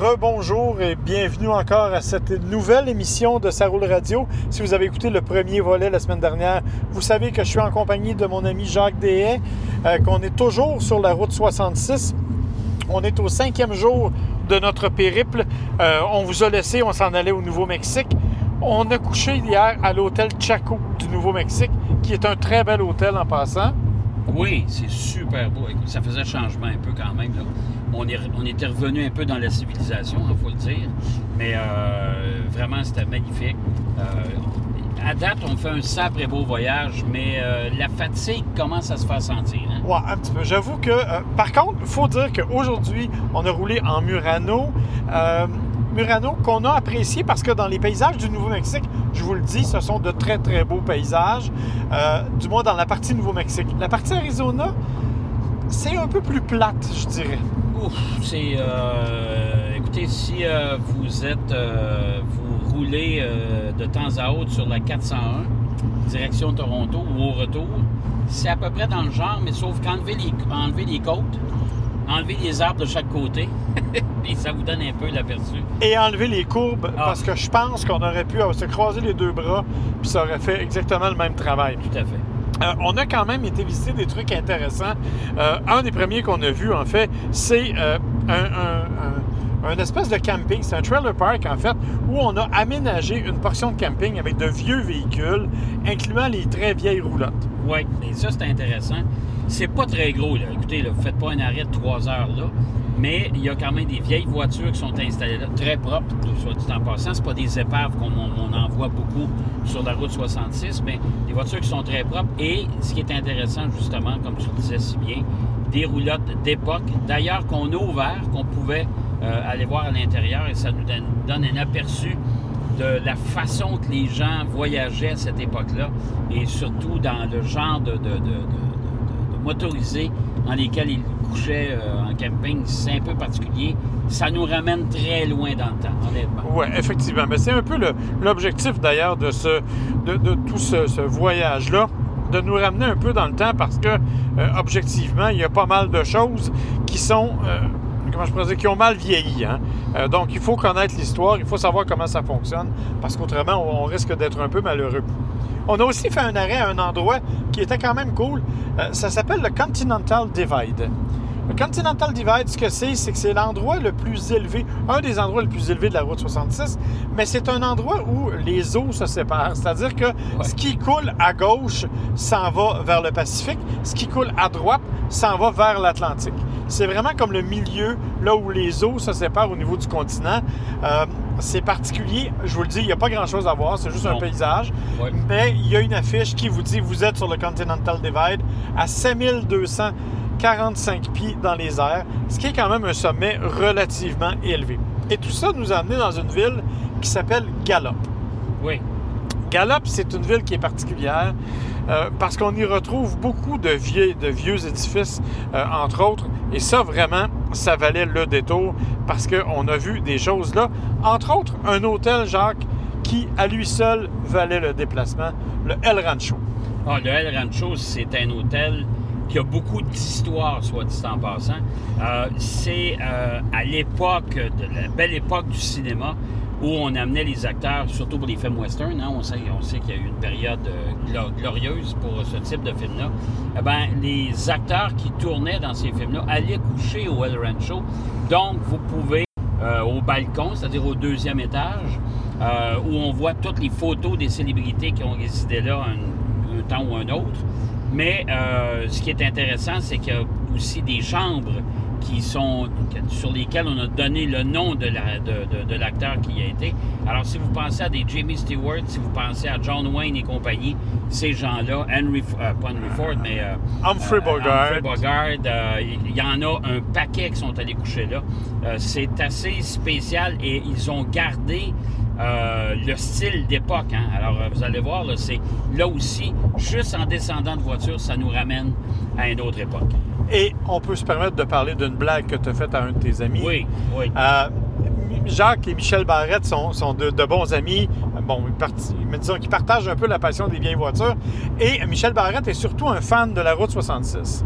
Rebonjour et bienvenue encore à cette nouvelle émission de Sa Roule Radio. Si vous avez écouté le premier volet la semaine dernière, vous savez que je suis en compagnie de mon ami Jacques Deshaies, euh, qu'on est toujours sur la route 66. On est au cinquième jour de notre périple. Euh, on vous a laissé, on s'en allait au Nouveau-Mexique. On a couché hier à l'hôtel Chaco du Nouveau-Mexique, qui est un très bel hôtel en passant. Oui, c'est super beau. Écoute, ça faisait changement un peu quand même. Là. On, était revenu un peu dans la civilisation, il faut le dire. Mais euh, vraiment, c'était magnifique. Euh, à date, on fait un sacré beau voyage, mais euh, la fatigue commence à se faire sentir. hein. Un petit peu. J'avoue que, par contre, il faut dire qu'aujourd'hui, on a roulé en Murano. Murano qu'on a apprécié parce que dans les paysages du Nouveau-Mexique, je vous le dis, ce sont de très, très beaux paysages, euh, du moins dans la partie Nouveau-Mexique. La partie Arizona, c'est un peu plus plate, je dirais. Ouf, c'est. euh, écoutez, si euh, vous êtes. vous roulez de temps à autre sur la 401, direction Toronto ou au retour, c'est à peu près dans le genre, mais sauf qu'enlever les, enlever les côtes, enlever les arbres de chaque côté, puis ça vous donne un peu l'aperçu. Et enlever les courbes Ah. parce que je pense qu'on aurait pu se croiser les deux bras puis ça aurait fait exactement le même travail. Tout à fait. Euh, on a quand même été visiter des trucs intéressants. Euh, un des premiers qu'on a vu, en fait, c'est euh, un, un- un- un espèce de camping. C'est un trailer park, en fait, où on a aménagé une portion de camping avec de vieux véhicules, incluant les très vieilles roulottes. Oui, et ça, c'est intéressant. C'est pas très gros, là. Écoutez, vous faites pas un arrêt de trois heures, là. Mais il y a quand même des vieilles voitures qui sont installées là, très propres, soit dit en passant. C'est pas des épaves comme on, on en voit beaucoup sur la route 66, mais des voitures qui sont très propres. Et ce qui est intéressant, justement, comme tu le disais si bien, des roulottes d'époque, d'ailleurs qu'on a ouvert, qu'on pouvait euh, aller voir à l'intérieur, et ça nous donne, un aperçu de la façon que les gens voyageaient à cette époque-là et surtout dans le genre de motorisés dans lesquels ils couchaient euh, en camping. C'est un peu particulier. Ça nous ramène très loin dans le temps, honnêtement. Oui, effectivement. Mais c'est un peu l'objectif, d'ailleurs, de, de, tout ce, ce voyage-là, de nous ramener un peu dans le temps parce que, euh, objectivement, il y a pas mal de choses qui sont, euh, comment je pourrais dire, qui ont mal vieilli. hein. Euh, donc, il faut connaître l'histoire, il faut savoir comment ça fonctionne parce qu'autrement, on, risque d'être un peu malheureux. On a aussi fait un arrêt à un endroit qui était quand même cool. Euh, ça s'appelle le Continental Divide. Le Continental Divide, ce que c'est, c'est que c'est l'endroit le plus élevé, un des endroits les plus élevés de la route 66, mais c'est un endroit où les eaux se séparent. C'est-à-dire que ce qui coule à gauche s'en va vers le Pacifique, ce qui coule à droite s'en va vers l'Atlantique. C'est vraiment comme le milieu, là où les eaux se séparent au niveau du continent. Euh, c'est particulier, je vous le dis, il n'y a pas grand-chose à voir, c'est juste un paysage. Ouais. Mais il y a une affiche qui vous dit vous êtes sur le Continental Divide à 7245 pieds dans les airs, ce qui est quand même un sommet relativement élevé. Et tout ça nous a amené dans une ville qui s'appelle Gallup. Oui. Gallup, c'est une ville qui est particulière euh, parce qu'on y retrouve beaucoup de vieux, édifices, euh, entre autres. Et ça, vraiment, ça valait le détour parce qu'on a vu des choses là. Entre autres, un hôtel, Jacques, qui, à lui seul, valait le déplacement, le El Rancho. Ah, le El Rancho, c'est un hôtel qui a beaucoup d'histoire, soit dit en passant. Euh, c'est à l'époque, de la belle époque du cinéma, où on amenait les acteurs, surtout pour les films western. hein, on sait, on sait qu'il y a eu une période euh, glo- glorieuse pour ce type de film-là. Eh ben, les acteurs qui tournaient dans ces films-là allaient coucher au El Rancho. Donc, vous pouvez euh, au balcon, c'est-à-dire au deuxième étage, euh, où on voit toutes les photos des célébrités qui ont résidé là un, un temps ou un autre. Mais euh, ce qui est intéressant, c'est qu'il y a aussi des chambres qui sont sur lesquelles on a donné le nom de, la, de, de- de l'acteur qui y a été. Alors, si vous pensez à des Jamie Stewart, si vous pensez à John Wayne et compagnie, ces gens-là, Henry, euh, pas Henry Ford, mais euh, Humphrey euh, Bogart. Humphrey Bogart, euh, il y en a un paquet qui sont allés coucher là. C'est assez spécial et ils ont gardé euh, le style d'époque. hein. Alors, euh, vous allez voir, là, c'est là aussi, juste en descendant de voiture, ça nous ramène à une autre époque. Et on peut se permettre de parler d'une blague que tu as faite à un de tes amis. Oui, oui. Euh, Jacques et Michel Barrette sont, sont de, de bons amis. Bon, ils disons qu'ils partagent un peu la passion des vieilles voitures. Et Michel Barrette est surtout un fan de la route 66.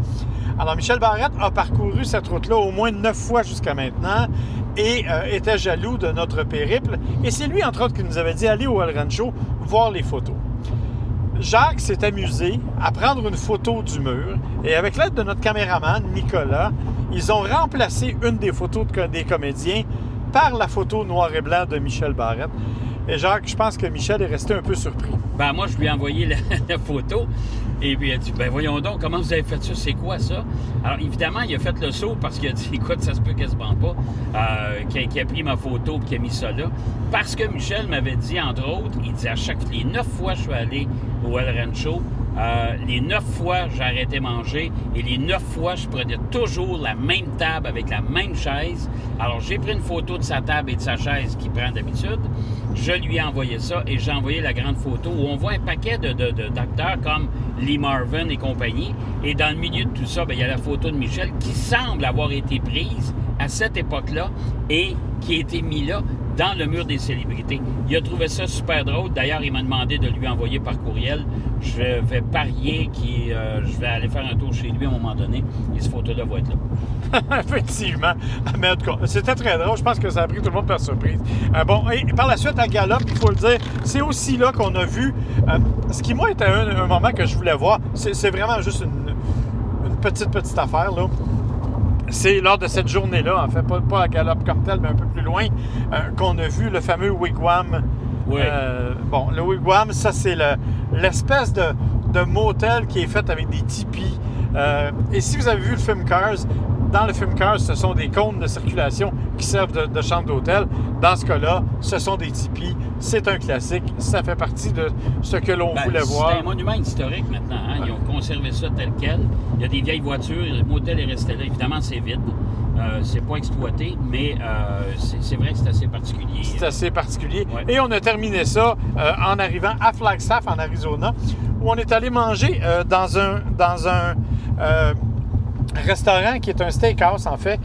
Alors, Michel Barrette a parcouru cette route-là au moins neuf fois jusqu'à maintenant. Et euh, était jaloux de notre périple. Et c'est lui, entre autres, qui nous avait dit allez au El Rancho voir les photos. Jacques s'est amusé à prendre une photo du mur et avec l'aide de notre caméraman, Nicolas, ils ont remplacé une des photos des comédiens par la photo noir et blanc de Michel Barrette. Et Jacques, je pense que Michel est resté un peu surpris. Ben moi, je lui ai envoyé la, photo. Et puis il a dit, ben voyons donc, comment vous avez fait ça? C'est quoi ça? Alors évidemment, il a fait le saut parce qu'il a dit, écoute, ça se peut quasiment pas, euh, qu'il a, pris ma photo et qu'il a mis ça là. Parce que Michel m'avait dit, entre autres, il dit à chaque les neuf fois que je suis allé au El Rancho, euh, les neuf fois, j'ai arrêté manger et les neuf fois, je prenais toujours la même table avec la même chaise. Alors, j'ai pris une photo de sa table et de sa chaise qu'il prend d'habitude. Je lui ai envoyé ça et j'ai envoyé la grande photo où on voit un paquet d'acteurs de, comme Lee Marvin et compagnie. Et dans le milieu de tout ça, ben, il y a la photo de Michel qui semble avoir été prise à cette époque-là et qui a été mise là dans le mur des célébrités. Il a trouvé ça super drôle. D'ailleurs, il m'a demandé de lui envoyer par courriel. Je vais parier que euh, je vais aller faire un tour chez lui à un moment donné et ce photo-là va être là. Effectivement. Mais en tout cas, c'était très drôle. Je pense que ça a pris tout le monde par surprise. Euh, bon, et par la suite, à Galop, il faut le dire, c'est aussi là qu'on a vu euh, ce qui, moi, était un, moment que je voulais voir. C'est vraiment juste une, une petite, petite affaire, là c'est lors de cette journée-là, en fait, pas, à Galop comme tel, mais un peu plus loin, euh, qu'on a vu le fameux wigwam. Oui. Euh, bon, le wigwam, ça, c'est l'espèce de, motel qui est fait avec des tipis. Euh, et si vous avez vu le film Cars, dans le film Cars, ce sont des cônes de circulation qui servent de, chambre d'hôtel. Dans ce cas-là, ce sont des tipis. C'est un classique. Ça fait partie de ce que l'on ben, voulait voir. C'est un monument historique maintenant. Hein. Ils ont conservé ça tel quel. Il y a des vieilles voitures. Le motel est resté là. Évidemment, c'est vide. Euh, c'est pas exploité, mais euh, c'est vrai que c'est assez particulier. C'est assez particulier. Et on a terminé ça euh, en arrivant à Flagstaff, en Arizona, où on est allé manger dans un, dans un restaurant qui est un steakhouse, en fait,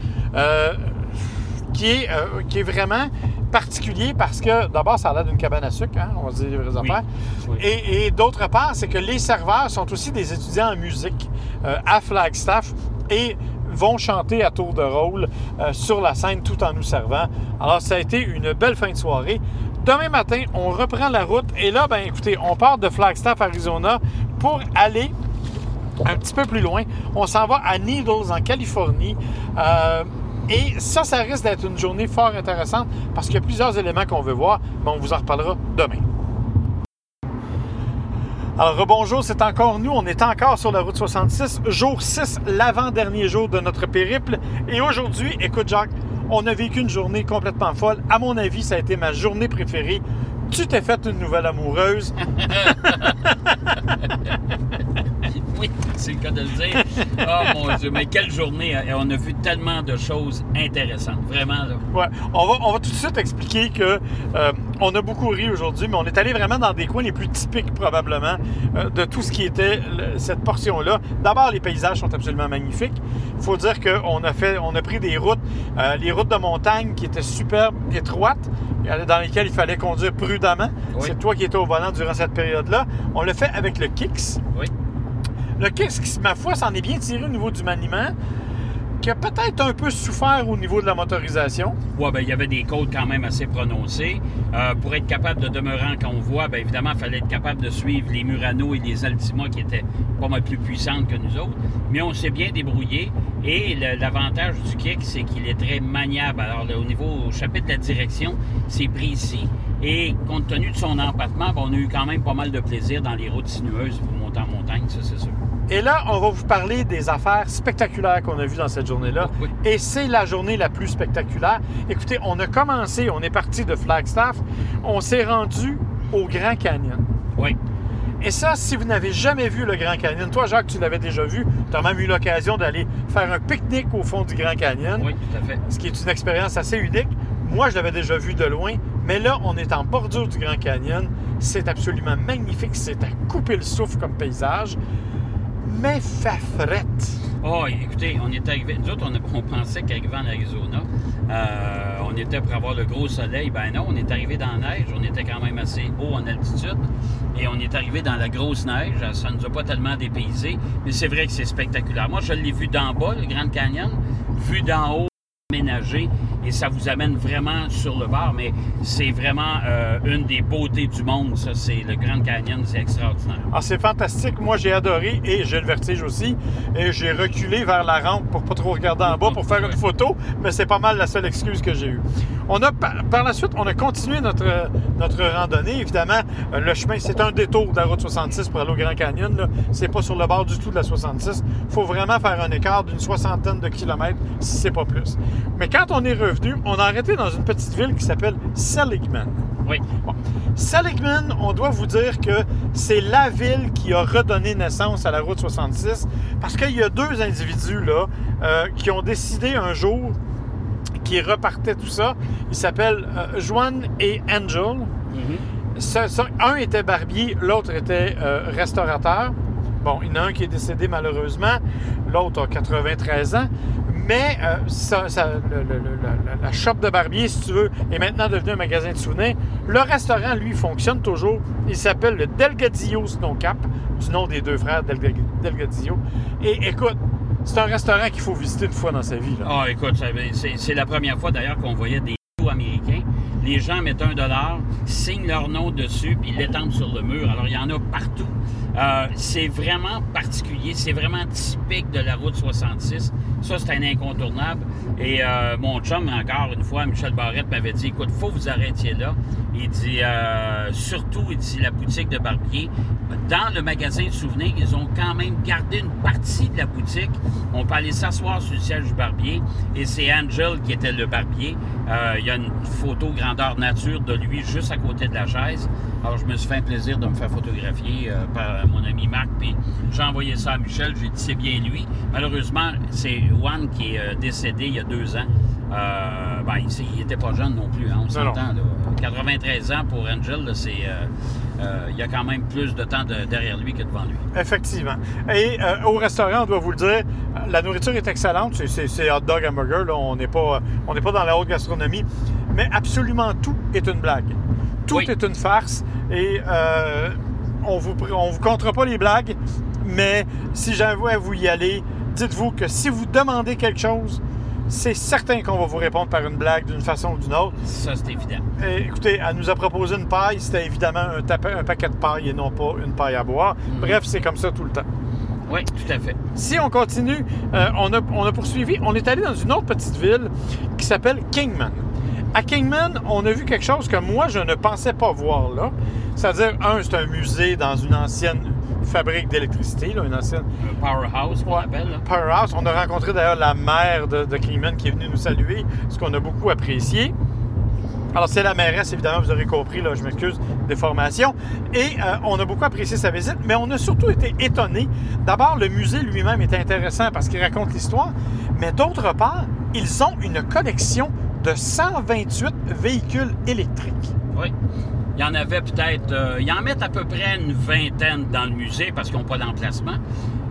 qui, est, euh, qui est vraiment particulier parce que d'abord, ça a l'air d'une cabane à sucre, hein, on va dire les vraies affaires. Et, d'autre part, c'est que les serveurs sont aussi des étudiants en musique euh, à Flagstaff et vont chanter à tour de rôle sur la scène tout en nous servant. Alors, ça a été une belle fin de soirée. Demain matin, on reprend la route et là, ben écoutez, on part de Flagstaff, Arizona pour aller un petit peu plus loin, on s'en va à Needles, en Californie. Euh, et ça, ça risque d'être une journée fort intéressante parce qu'il y a plusieurs éléments qu'on veut voir, mais on vous en reparlera demain. Alors, rebonjour, c'est encore nous. On est encore sur la route 66, jour 6, l'avant-dernier jour de notre périple. Et aujourd'hui, écoute, Jacques, on a vécu une journée complètement folle. À mon avis, ça a été ma journée préférée. Tu t'es faite une nouvelle amoureuse. oui, c'est le cas de le dire. Oh mon Dieu, mais quelle journée! Hein. On a vu tellement de choses intéressantes, vraiment. Là. Ouais, on va, on va tout de suite expliquer que euh, on a beaucoup ri aujourd'hui, mais on est allé vraiment dans des coins les plus typiques probablement euh, de tout ce qui était cette portion-là. D'abord, les paysages sont absolument magnifiques. Il faut dire qu'on a fait, on a pris des routes, euh, les routes de montagne qui étaient super étroites, dans lesquelles il fallait conduire prudemment. C'est toi qui étais au volant durant cette période-là. On l'a fait avec le Kix. Oui. Le Kix, ma foi, s'en est bien tiré au niveau du maniement qui a peut-être un peu souffert au niveau de la motorisation. Oui, bien, il y avait des côtes quand même assez prononcées. Euh, pour être capable de demeurer en convoi, bien évidemment, il fallait être capable de suivre les Murano et les Altima qui étaient pas mal plus puissantes que nous autres. Mais on s'est bien débrouillé. Et l'avantage du kick, c'est qu'il est très maniable. Alors, au niveau au chapitre de la direction, c'est précis. Et compte tenu de son empattement, ben, on a eu quand même pas mal de plaisir dans les routes sinueuses pour monter en montagne, ça c'est sûr. Et là, on va vous parler des affaires spectaculaires qu'on a vues dans cette journée-là. Et c'est la journée la plus spectaculaire. Écoutez, on a commencé, on est parti de Flagstaff, on s'est rendu au Grand Canyon. Oui. Et ça, si vous n'avez jamais vu le Grand Canyon, toi, Jacques, tu l'avais déjà vu, tu as même eu l'occasion d'aller faire un pique-nique au fond du Grand Canyon. Oui, tout à fait. Ce qui est une expérience assez unique. Moi, je l'avais déjà vu de loin, mais là, on est en bordure du Grand Canyon. C'est absolument magnifique. C'est à couper le souffle comme paysage mais fafrette. Oh, écoutez, on est arrivé. Nous autres, on, pensait qu'arriver en Arizona, euh, on était pour avoir le gros soleil. Ben non, on est arrivé dans la neige. On était quand même assez haut en altitude. Et on est arrivé dans la grosse neige. Ça ne nous a pas tellement dépaysé. Mais c'est vrai que c'est spectaculaire. Moi, je l'ai vu d'en bas, le Grand Canyon. Vu d'en haut, aménagé et ça vous amène vraiment sur le bord. Mais c'est vraiment euh, une des beautés du monde, ça. C'est le Grand Canyon, c'est extraordinaire. Ah, c'est fantastique. Moi, j'ai adoré et j'ai le vertige aussi. Et j'ai reculé vers la rampe pour pas trop regarder en bas pour faire une photo, mais c'est pas mal la seule excuse que j'ai eue. On a, par, la suite, on a continué notre, notre randonnée. Évidemment, euh, le chemin, c'est un détour de la route 66 pour aller au Grand Canyon. C'est pas sur le bord du tout de la 66. Il faut vraiment faire un écart d'une soixantaine de kilomètres, si c'est pas plus. Mais quand on est revenu, on a arrêté dans une petite ville qui s'appelle Seligman. Oui. Bon. Seligman, on doit vous dire que c'est la ville qui a redonné naissance à la route 66 parce qu'il y a deux individus là euh, qui ont décidé un jour qui repartaient tout ça. Ils s'appellent euh, Juan et Angel. Mhm. Un était barbier, l'autre était euh, restaurateur. Bon, il y en a un qui est décédé malheureusement, l'autre a 93 ans. Mais euh, ça- ça- le- le- le- la, shop de barbier, si tu veux, est maintenant devenu un magasin de souvenirs. Le restaurant, lui, fonctionne toujours. Il s'appelle le Delgadillo Snow Cap, du nom des deux frères Delga- Delgadillo. Et écoute, c'est un restaurant qu'il faut visiter une fois dans sa vie. Ah, écoute, c'est la première fois d'ailleurs qu'on voyait des américains. Les gens mettent un dollar, signent leur nom dessus, puis l'étendent sur le mur. Alors, il y en a partout. Euh, c'est vraiment particulier, c'est vraiment typique de la route 66. Ça, c'est un incontournable. Et euh, mon chum, encore une fois, Michel Barrette m'avait dit, écoute, faut que vous arrêtiez là. Il dit, euh, surtout, il dit, la boutique de Barbier, dans le magasin de souvenirs, ils ont quand même gardé une partie de la boutique. On peut aller s'asseoir sur le siège du barbier. Et c'est Angel qui était le barbier. Euh, il y a une photo grandeur nature de lui juste à côté de la chaise. Alors, je me suis fait un plaisir de me faire photographier euh, par mon ami Marc. Puis j'ai envoyé ça à Michel. J'ai dit, c'est bien lui. Malheureusement, c'est Juan qui est euh, décédé il y a deux ans. Euh, ben, il n'était pas jeune non plus, hein, on s'entend. là. 93 ans pour Angel, c'est, euh, euh, il y a quand même plus de temps de- derrière lui que devant lui. Effectivement. Et au restaurant, on doit vous le dire, la nourriture est excellente. C'est- hot dog, hamburger. Là. On n'est pas, on pas dans la haute gastronomie. Mais absolument tout est une blague. Tout Oui. est une farce. Et on vous, on vous comptera pas les blagues. Mais si j'avoue à vous y aller, dites-vous que si vous demandez quelque chose, c'est certain qu'on va vous répondre par une blague d'une façon ou d'une autre. Ça, c'est évident. Et écoutez, elle nous a proposé une paille. C'était évidemment un, tapin- un paquet de paille et non pas une paille à boire. Bref, c'est comme ça tout le temps. Oui, tout à fait. Si on continue, euh, on, a, on a poursuivi. On est allé dans une autre petite ville qui s'appelle Kingman. À Kingman, on a vu quelque chose que moi, je ne pensais pas voir là. C'est-à-dire, un, c'est un musée dans une ancienne fabrique d'électricité, là, une ancienne Un powerhouse, qu'on Ouais. appelle. là. powerhouse. On a rencontré d'ailleurs la maire de, de Kingman qui est venue nous saluer, ce qu'on a beaucoup apprécié. Alors, c'est la mairesse, évidemment, vous aurez compris, là, je m'excuse, des formations. Et euh, on a beaucoup apprécié sa visite, mais on a surtout été étonnés. D'abord, le musée lui-même est intéressant parce qu'il raconte l'histoire, mais d'autre part, ils ont une collection de 128 véhicules électriques. Oui. Il y en avait peut-être. euh, ils en mettent à peu près une vingtaine dans le musée parce qu'ils n'ont pas d'emplacement.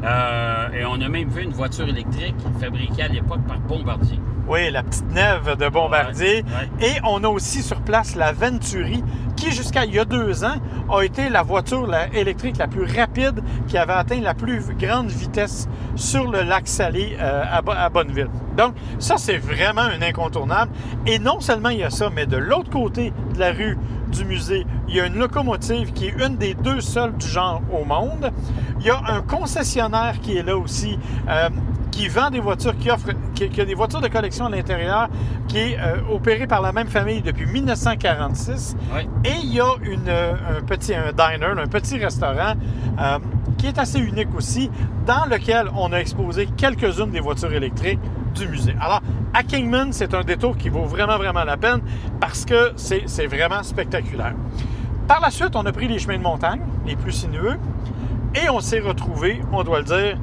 Euh, et on a même vu une voiture électrique fabriquée à l'époque par Bombardier. Oui, la petite neve de Bombardier. Ouais, Et on a aussi sur place la Venturi, qui jusqu'à il y a deux ans a été la voiture électrique la plus rapide qui avait atteint la plus grande vitesse sur le lac Salé euh, à Bonneville. Donc, ça, c'est vraiment un incontournable. Et non seulement il y a ça, mais de l'autre côté de la rue du musée, il y a une locomotive qui est une des deux seules du genre au monde. Il y a un concessionnaire qui est là aussi. euh, qui vend des voitures, qui offre, qui, qui a des voitures de collection à l'intérieur, qui est euh, opéré par la même famille depuis 1946. Oui. Et il y a une, euh, un petit un diner, un petit restaurant euh, qui est assez unique aussi, dans lequel on a exposé quelques-unes des voitures électriques du musée. Alors, à Kingman, c'est un détour qui vaut vraiment, vraiment la peine parce que c'est vraiment spectaculaire. Par la suite, on a pris les chemins de montagne, les plus sinueux, et on s'est retrouvé, on doit le dire,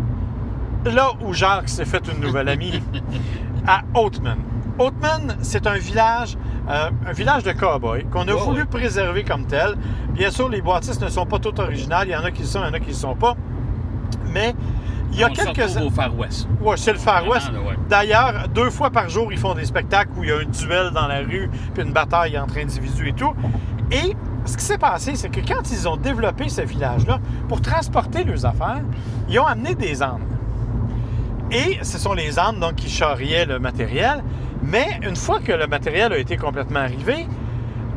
là où Jacques s'est fait une nouvelle amie, à Oatman. Oatman, c'est un village, euh, un village de cow-boys qu'on a Oh, voulu oui. préserver comme tel. Bien sûr, les bâtisses ne sont pas toutes originales. Il y en a qui le sont, il y en a qui ne le sont pas. Mais il y a on se quelques... retrouve au Far West. Ouais, c'est le Far West. ouais. D'ailleurs, deux fois par jour, ils font des spectacles où il y a un duel dans la rue, puis une bataille entre individus et tout. Et ce qui s'est passé, c'est que quand ils ont développé ce village-là, pour transporter leurs affaires, ils ont amené des ânes. Et ce sont les ânes donc, qui charriaient le matériel. Mais une fois que le matériel a été complètement arrivé,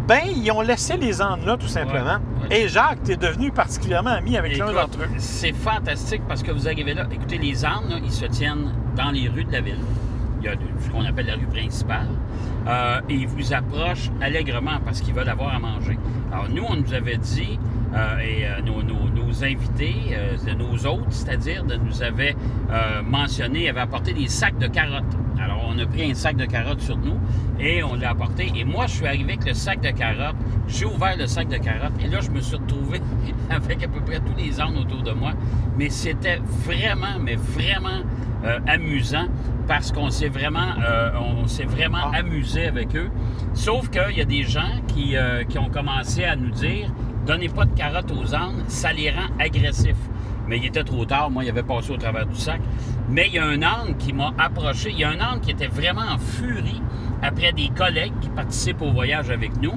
ben, ils ont laissé les ânes là, tout simplement. Ouais, ouais. Et Jacques, tu es devenu particulièrement ami avec l'un d'entre eux. C'est fantastique parce que vous arrivez là. Écoutez, les ânes, là, ils se tiennent dans les rues de la ville. Il y a ce qu'on appelle la rue principale. Euh, et ils vous approchent allègrement parce qu'ils veulent avoir à manger. Alors, nous, on nous avait dit, euh, et euh, nos, nos- nos invités, euh, de nos hôtes, c'est-à-dire, nous avaient mentionné, avaient apporté des sacs de carottes. Alors, on a pris un sac de carottes sur nous et on l'a apporté. Et moi, je suis arrivé avec le sac de carottes. J'ai ouvert le sac de carottes et là, je me suis retrouvé avec à peu près tous les ânes autour de moi. Mais c'était vraiment, mais vraiment amusant parce qu'on s'est vraiment, euh, on s'est vraiment Ah. amusé avec eux. Sauf qu'il y a des gens qui, euh, qui ont commencé à nous dire donnez pas de carottes aux ânes, ça les rend agressifs. Mais il était trop tard, moi, il avait passé au travers du sac. Mais il y a un âne qui m'a approché. Il y a un âne qui était vraiment en furie après des collègues qui participent au voyage avec nous.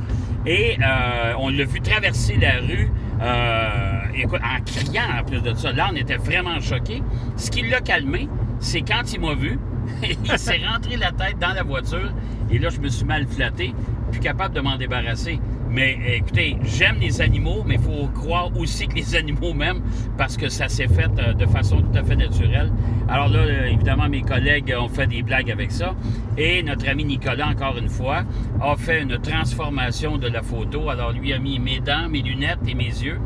Et euh, on l'a vu traverser la rue euh, en criant en plus de ça. L'âne était vraiment choqué. Ce qui l'a calmé, c'est quand il m'a vu, il s'est rentré la tête dans la voiture. Et là, je me suis mal flatté, plus capable de m'en débarrasser. Mais écoutez, j'aime les animaux, mais il faut croire aussi que les animaux m'aiment parce que ça s'est fait euh, de façon tout à fait naturelle. Alors là, euh, évidemment, mes collègues ont fait des blagues avec ça. Et notre ami Nicolas, encore une fois, a fait une transformation de la photo. Alors lui a mis mes dents, mes lunettes et mes yeux.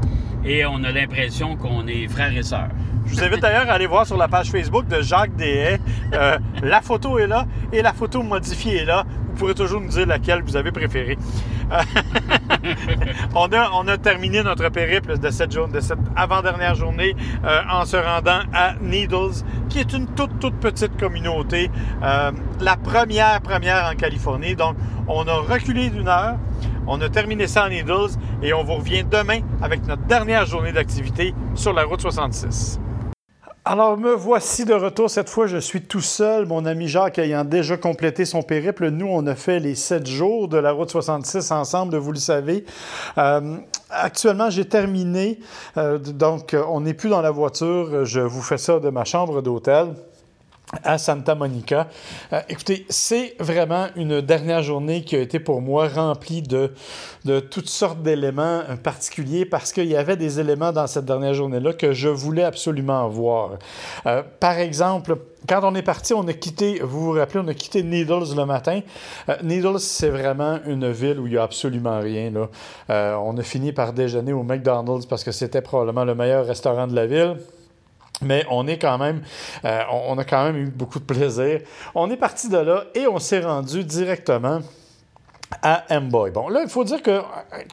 Et on a l'impression qu'on est frères et sœurs. Je vous invite d'ailleurs à aller voir sur la page Facebook de Jacques Deshaies. Euh, la photo est là et la photo modifiée est là. Vous pourrez toujours nous dire laquelle vous avez préférée. On, a, terminé notre périple de cette, de cette avant-dernière journée euh, en se rendant à Needles, qui est une toute, toute petite communauté. euh, la première, première en Californie. Donc, on a reculé d'une heure. On a terminé ça à Needles et on vous revient demain avec notre dernière journée d'activité sur la route 66. Alors, me voici de retour. Cette fois, je suis tout seul. Mon ami Jacques ayant déjà complété son périple. Nous, on a fait les sept jours de la route 66 ensemble, vous le savez. Euh, actuellement, j'ai terminé. Euh, donc, on n'est plus dans la voiture. Je vous fais ça de ma chambre d'hôtel à Santa Monica. Euh, écoutez, c'est vraiment une dernière journée qui a été pour moi remplie de, de toutes sortes d'éléments particuliers parce qu'il y avait des éléments dans cette dernière journée-là que je voulais absolument voir. Euh, par exemple, quand on est parti, on a quitté, vous vous rappelez, on a quitté Needles le matin. Euh, Needles, c'est vraiment une ville où il n'y a absolument rien. Là. On a fini par déjeuner au McDonald's parce que c'était probablement le meilleur restaurant de la ville. Mais on est quand même, euh, on a quand même eu beaucoup de plaisir. On est parti de là et on s'est rendu directement à Amboy. Bon, là, il faut dire que euh,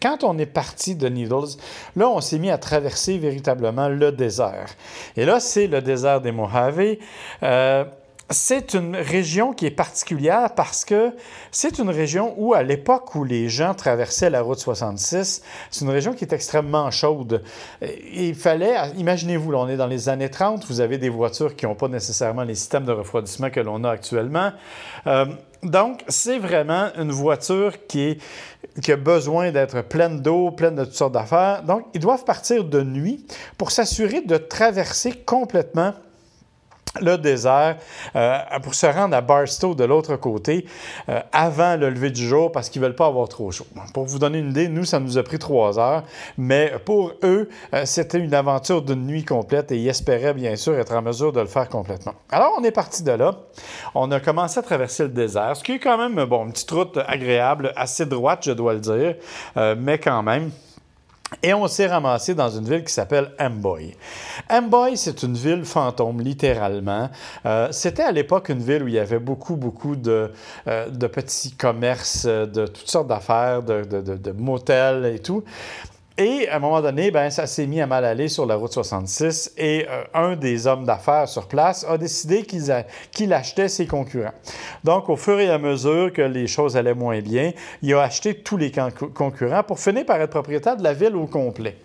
quand on est parti de Needles, là, on s'est mis à traverser véritablement le désert. Et là, c'est le désert des Mojave. Euh, c'est une région qui est particulière parce que c'est une région où, à l'époque où les gens traversaient la route 66, c'est une région qui est extrêmement chaude. Il fallait, imaginez-vous, on est dans les années 30, vous avez des voitures qui n'ont pas nécessairement les systèmes de refroidissement que l'on a actuellement. Euh, donc, c'est vraiment une voiture qui a besoin d'être pleine d'eau, pleine de toutes sortes d'affaires. Donc, ils doivent partir de nuit pour s'assurer de traverser complètement le désert euh, pour se rendre à Barstow de l'autre côté euh, avant le lever du jour parce qu'ils ne veulent pas avoir trop chaud. Pour vous donner une idée, nous, ça nous a pris trois heures, mais pour eux, euh, c'était une aventure d'une nuit complète et ils espéraient bien sûr être en mesure de le faire complètement. Alors, on est parti de là. On a commencé à traverser le désert, ce qui est quand même, bon, une petite route agréable, assez droite, je dois le dire, mais quand même. Et on s'est ramassé dans une ville qui s'appelle Amboy. Amboy, c'est une ville fantôme, littéralement. Euh, C'était à l'époque une ville où il y avait beaucoup, beaucoup de, euh, petits commerces, de toutes sortes d'affaires, de motels et tout. Et à un moment donné, ben, ça s'est mis à mal aller sur la route 66 et euh, un des hommes d'affaires sur place a décidé qu'il achetait ses concurrents. Donc, au fur et à mesure que les choses allaient moins bien, il a acheté tous les con- concurrents pour finir par être propriétaire de la ville au complet.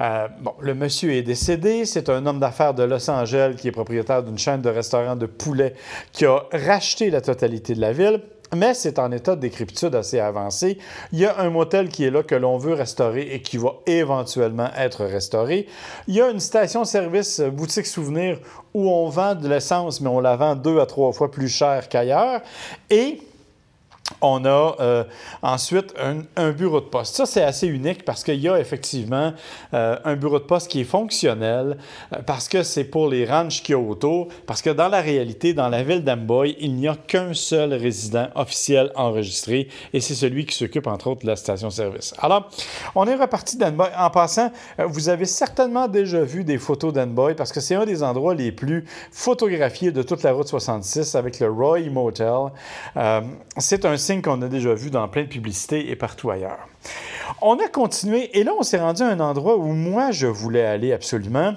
Euh, bon, le monsieur est décédé. C'est un homme d'affaires de Los Angeles qui est propriétaire d'une chaîne de restaurants de poulet qui a racheté la totalité de la ville. Mais c'est en état de décrépitude assez avancé. Il y a un motel qui est là que l'on veut restaurer et qui va éventuellement être restauré. Il y a une station-service boutique souvenir où on vend de l'essence, mais on la vend deux à trois fois plus cher qu'ailleurs. Et on a euh, ensuite un, bureau de poste. Ça, c'est assez unique parce qu'il y a effectivement euh, un bureau de poste qui est fonctionnel, euh, parce que c'est pour les ranchs qui y a autour, parce que dans la réalité, dans la ville d'Amboy, il n'y a qu'un seul résident officiel enregistré, et c'est celui qui s'occupe, entre autres, de la station-service. Alors, on est reparti d'Amboy. En passant, vous avez certainement déjà vu des photos d'Amboy, parce que c'est un des endroits les plus photographiés de toute la route 66, avec le Roy Motel. c'est un signe qu'on a déjà vu dans plein de publicités et partout ailleurs. On a continué et là, on s'est rendu à un endroit où moi, je voulais aller absolument.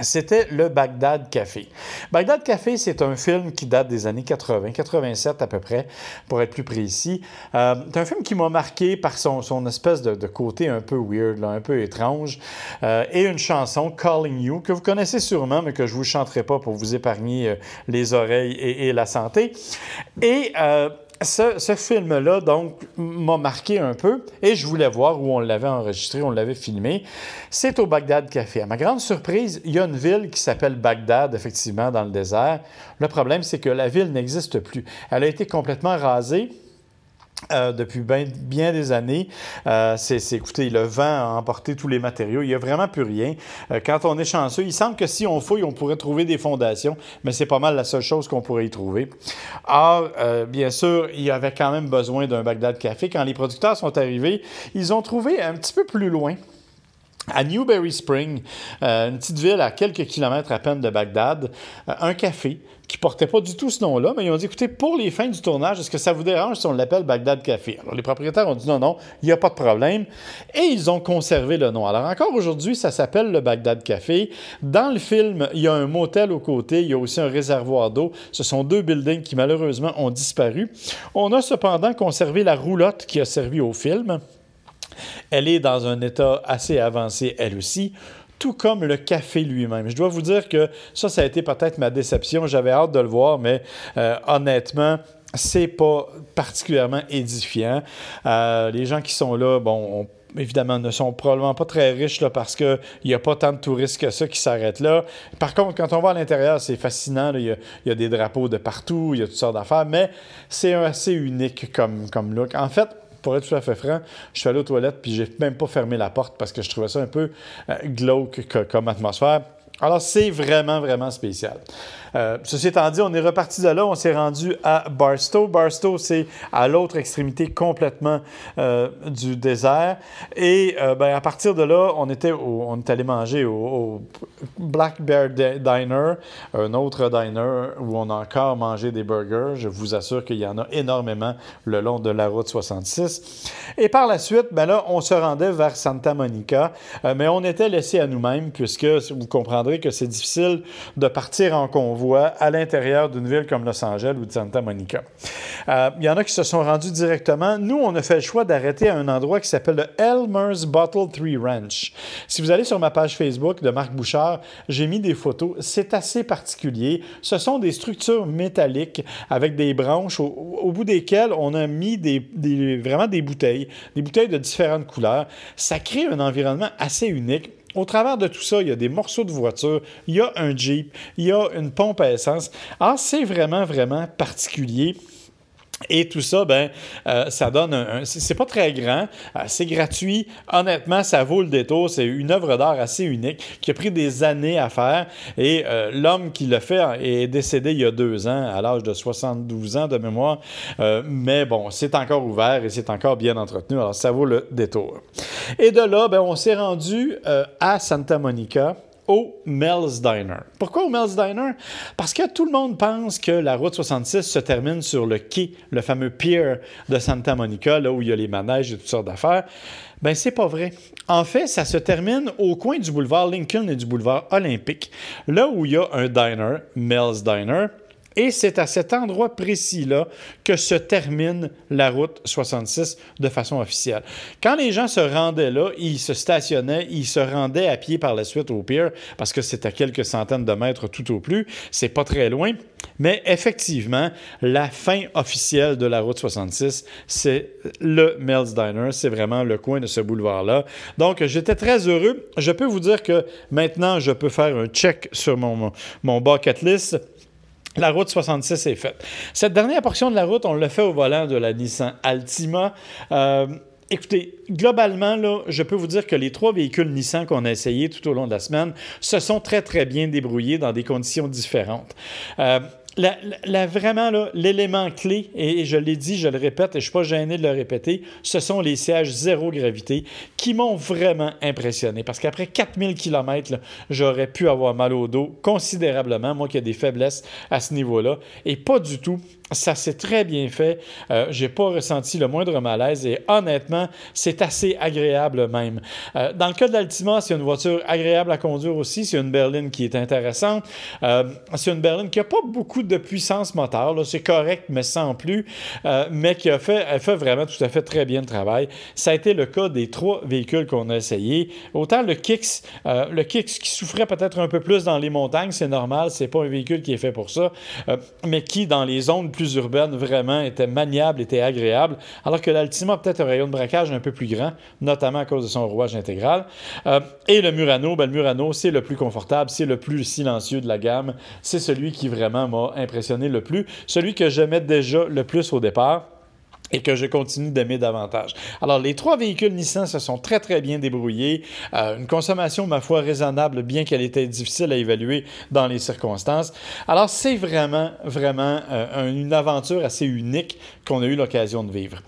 C'était le Bagdad Café. Bagdad Café, c'est un film qui date des années 80, 87 à peu près, pour être plus précis. Euh, c'est un film qui m'a marqué par son, son espèce de, côté un peu weird, un peu étrange, euh, et une chanson, Calling You, que vous connaissez sûrement, mais que je ne vous chanterai pas pour vous épargner euh, les oreilles et, et, la santé. Et ce, film-là, donc, m'a marqué un peu et je voulais voir où on l'avait enregistré, on l'avait filmé. C'est au Bagdad Café. À ma grande surprise, il y a une ville qui s'appelle Bagdad, effectivement, dans le désert. Le problème, c'est que la ville n'existe plus. Elle a été complètement rasée. Euh, depuis bien, des années. Euh, c'est, écoutez, le vent a emporté tous les matériaux. Il n'y a vraiment plus rien. Euh, quand on est chanceux, il semble que si on fouille, on pourrait trouver des fondations, mais c'est pas mal la seule chose qu'on pourrait y trouver. Or, bien sûr, il y avait quand même besoin d'un Bagdad Café. Quand les producteurs sont arrivés, ils ont trouvé un petit peu plus loin à Newberry Spring, une petite ville à quelques kilomètres à peine de Bagdad, un café qui portait pas du tout ce nom-là, mais ils ont dit, écoutez, pour les fins du tournage, est-ce que ça vous dérange si on l'appelle Bagdad Café? Alors, les propriétaires ont dit non, non, il n'y a pas de problème. Et ils ont conservé le nom. Alors, encore aujourd'hui, ça s'appelle le Bagdad Café. Dans le film, il y a un motel au côté, il y a aussi un réservoir d'eau. Ce sont deux buildings qui, malheureusement, ont disparu. On a cependant conservé la roulotte qui a servi au film. Elle est dans un état assez avancé, elle aussi tout comme le café lui-même. Je dois vous dire que ça, ça a été peut-être ma déception. J'avais hâte de le voir, mais euh, honnêtement, c'est pas particulièrement édifiant. Euh, les gens qui sont là, bon, évidemment, ne sont probablement pas très riches là, parce qu'il n'y a pas tant de touristes que ça qui s'arrêtent là. Par contre, quand on va à l'intérieur, c'est fascinant. Il y, a des drapeaux de partout, il y a toutes sortes d'affaires, mais c'est assez unique comme, comme look. En fait, pour être tout à fait franc, je suis allé aux toilettes puis j'ai même pas fermé la porte parce que je trouvais ça un peu euh, glauque comme atmosphère. Alors, c'est vraiment, vraiment spécial. Euh, ceci étant dit, on est reparti de là, on s'est rendu à Barstow. Barstow, c'est à l'autre extrémité complètement euh, du désert. Et euh, ben, à partir de là, on, était on est allé manger au, Black Bear Diner, un autre diner où on a encore mangé des burgers. Je vous assure qu'il y en a énormément le long de la route 66. Et par la suite, ben là, on se rendait vers Santa Monica, mais on était laissé à nous-mêmes puisque vous comprendrez que c'est difficile de partir en convoi à l'intérieur d'une ville comme Los Angeles ou de Santa Monica. Euh, il y en a qui se sont rendus directement. Nous, on a fait le choix d'arrêter à un endroit qui s'appelle le Elmer's Bottle Tree Ranch. Si vous allez sur ma page Facebook de Marc Bouchard, j'ai mis des photos. C'est assez particulier. Ce sont des structures métalliques avec des branches au, bout desquelles on a mis vraiment des bouteilles, des bouteilles de différentes couleurs. Ça crée un environnement assez unique. Au travers de tout ça, il y a des morceaux de voiture, il y a un Jeep, il y a une pompe à essence. Ah, c'est vraiment, vraiment particulier. Et tout ça, ben, euh, ça donne un. c'est pas très grand, euh, c'est gratuit. Honnêtement, ça vaut le détour. C'est une œuvre d'art assez unique qui a pris des années à faire. Et euh, l'homme qui l'a fait est décédé il y a deux ans, à l'âge de 72 ans de mémoire. mais bon, c'est encore ouvert et c'est encore bien entretenu. Alors, ça vaut le détour. Et de là, ben, on s'est rendu à Santa Monica au Mel's Diner. Pourquoi au Mel's Diner? Parce que tout le monde pense que la route 66 se termine sur le quai, le fameux pier de Santa Monica, là où il y a les manèges et toutes sortes d'affaires. Ben, c'est pas vrai. En fait, ça se termine au coin du boulevard Lincoln et du boulevard Olympique, là où il y a un diner, Mel's Diner, et c'est à cet endroit précis-là que se termine la route 66 de façon officielle. Quand les gens se rendaient là, ils se stationnaient, ils se rendaient à pied par la suite au pier parce que c'est à quelques centaines de mètres tout au plus. C'est pas très loin. Mais effectivement, la fin officielle de la route 66, c'est le Mel's Diner. C'est vraiment le coin de ce boulevard-là. Donc, j'étais très heureux. Je peux vous dire que maintenant, je peux faire un check sur mon, mon bucket list la route 66 est faite. Cette dernière portion de la route, on l'a fait au volant de la Nissan Altima. Euh, écoutez, globalement, je peux vous dire que les trois véhicules Nissan qu'on a essayés tout au long de la semaine se sont très, très bien débrouillés dans des conditions différentes. Euh, la, vraiment, l'élément clé, et, je l'ai dit, je le répète, et je ne suis pas gêné de le répéter, ce sont les sièges zéro gravité qui m'ont vraiment impressionné. Parce qu'après 4000 km, j'aurais pu avoir mal au dos considérablement, moi qui ai des faiblesses à ce niveau-là, et pas du tout ça s'est très bien fait. Euh, j'ai pas ressenti le moindre malaise et honnêtement, c'est assez agréable même. Euh, dans le cas de l'Altima, c'est une voiture agréable à conduire aussi. C'est une berline qui est intéressante. Euh, c'est une berline qui a pas beaucoup de puissance moteur. C'est correct, mais sans plus. Euh, mais qui a fait vraiment tout à fait très bien le travail. Ça a été le cas des trois véhicules qu'on a essayés. Autant le Kicks, le Kicks qui souffrait peut-être un peu plus dans les montagnes, c'est normal. C'est pas un véhicule qui est fait pour ça. mais qui, dans les zones plus urbaine vraiment était maniable, était agréable, alors que l'Altima a peut-être un rayon de braquage un peu plus grand, notamment à cause de son rouage intégral. Euh, et le Murano, ben, le Murano, c'est le plus confortable, c'est le plus silencieux de la gamme, c'est celui qui vraiment m'a impressionné le plus, celui que j'aimais déjà le plus au départ et que je continue d'aimer davantage. Alors, les trois véhicules Nissan se sont très, très bien débrouillés. Euh, une consommation, ma foi, raisonnable, bien qu'elle était difficile à évaluer dans les circonstances. Alors, c'est vraiment, vraiment euh, une aventure assez unique qu'on a eu l'occasion de vivre.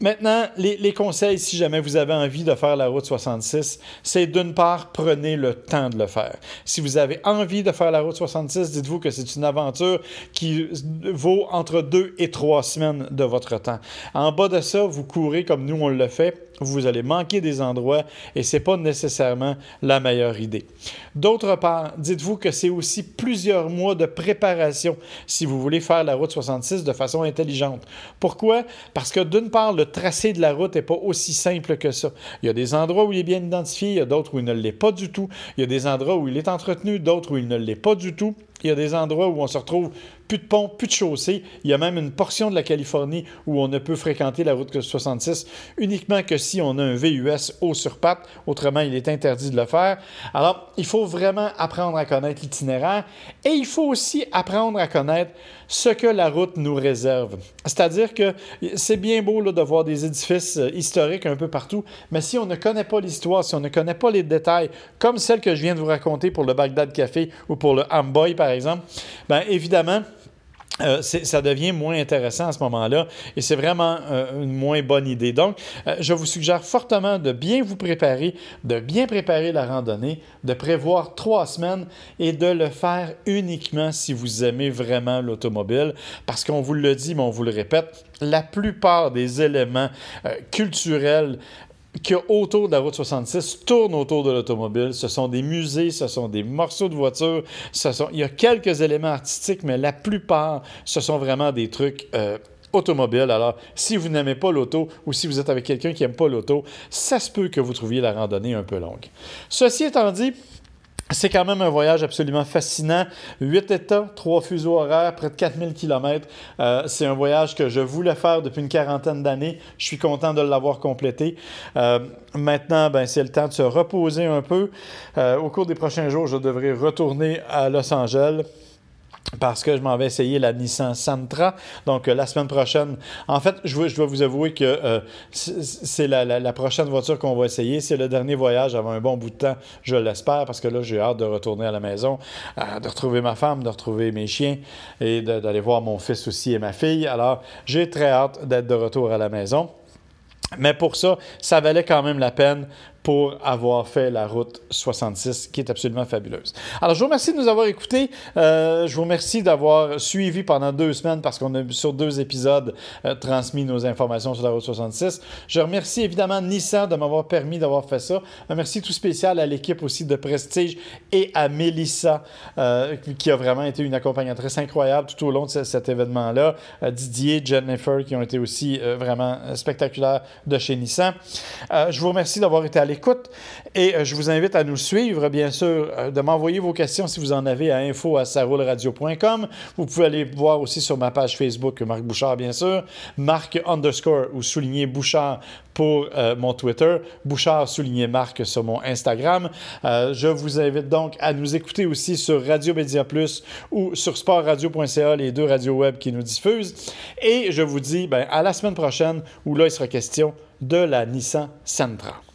Maintenant, les, conseils, si jamais vous avez envie de faire la route 66, c'est d'une part, prenez le temps de le faire. Si vous avez envie de faire la route 66, dites-vous que c'est une aventure qui vaut entre deux et trois semaines de votre temps. En bas de ça, vous courez comme nous on le fait vous allez manquer des endroits et ce n'est pas nécessairement la meilleure idée. D'autre part, dites-vous que c'est aussi plusieurs mois de préparation si vous voulez faire la route 66 de façon intelligente. Pourquoi? Parce que d'une part, le tracé de la route n'est pas aussi simple que ça. Il y a des endroits où il est bien identifié, il y a d'autres où il ne l'est pas du tout. Il y a des endroits où il est entretenu, d'autres où il ne l'est pas du tout. Il y a des endroits où on se retrouve plus de pont, plus de chaussée. Il y a même une portion de la Californie où on ne peut fréquenter la route 66 uniquement que si on a un VUS haut sur patte. Autrement, il est interdit de le faire. Alors, il faut vraiment apprendre à connaître l'itinéraire et il faut aussi apprendre à connaître ce que la route nous réserve. C'est-à-dire que c'est bien beau là, de voir des édifices euh, historiques un peu partout, mais si on ne connaît pas l'histoire, si on ne connaît pas les détails, comme celle que je viens de vous raconter pour le Bagdad Café ou pour le Amboy, par exemple, bien évidemment, euh, ça devient moins intéressant à ce moment-là et c'est vraiment euh, une moins bonne idée. Donc, euh, je vous suggère fortement de bien vous préparer, de bien préparer la randonnée, de prévoir trois semaines et de le faire uniquement si vous aimez vraiment l'automobile. Parce qu'on vous le dit, mais on vous le répète, la plupart des éléments culturels qui autour de la route 66 tourne autour de l'automobile. Ce sont des musées, ce sont des morceaux de voitures, ce sont... il y a quelques éléments artistiques, mais la plupart, ce sont vraiment des trucs euh, automobiles. Alors, si vous n'aimez pas l'auto ou si vous êtes avec quelqu'un qui n'aime pas l'auto, ça se peut que vous trouviez la randonnée un peu longue. Ceci étant dit, c'est quand même un voyage absolument fascinant. Huit États, trois fuseaux horaires, près de 4000 km. Euh, c'est un voyage que je voulais faire depuis une quarantaine d'années. Je suis content de l'avoir complété. Euh, maintenant, ben, c'est le temps de se reposer un peu. Euh, au cours des prochains jours, je devrais retourner à Los Angeles parce que je m'en vais essayer la Nissan Sentra. Donc, euh, la semaine prochaine, en fait, je, dois vous avouer que euh, c'est la, prochaine voiture qu'on va essayer. C'est le dernier voyage avant un bon bout de temps, je l'espère, parce que là, j'ai hâte de retourner à la maison, euh, de retrouver ma femme, de retrouver mes chiens et d'aller voir mon fils aussi et ma fille. Alors, j'ai très hâte d'être de retour à la maison. Mais pour ça, ça valait quand même la peine pour avoir fait la route 66, qui est absolument fabuleuse. Alors, je vous remercie de nous avoir écoutés. Euh, je vous remercie d'avoir suivi pendant deux semaines, parce qu'on a, sur deux épisodes, euh, transmis nos informations sur la route 66. Je remercie évidemment Nissan de m'avoir permis d'avoir fait ça. Un merci tout spécial à l'équipe aussi de Prestige et à Melissa, euh, qui a vraiment été une accompagnatrice incroyable tout au long de cet événement-là. Didier, Jennifer, qui ont été aussi vraiment spectaculaires de chez Nissan. je vous remercie d'avoir été à. Et je vous invite à nous suivre, bien sûr, de m'envoyer vos questions si vous en avez à info à Vous pouvez aller voir aussi sur ma page Facebook, Marc Bouchard, bien sûr, Marc underscore ou souligner Bouchard pour mon Twitter, Bouchard souligné Marc sur mon Instagram. je vous invite donc à nous écouter aussi sur Radio Média Plus ou sur sportradio.ca, les deux radios web qui nous diffusent. Et je vous dis ben, à la semaine prochaine où là, il sera question de la Nissan Sentra.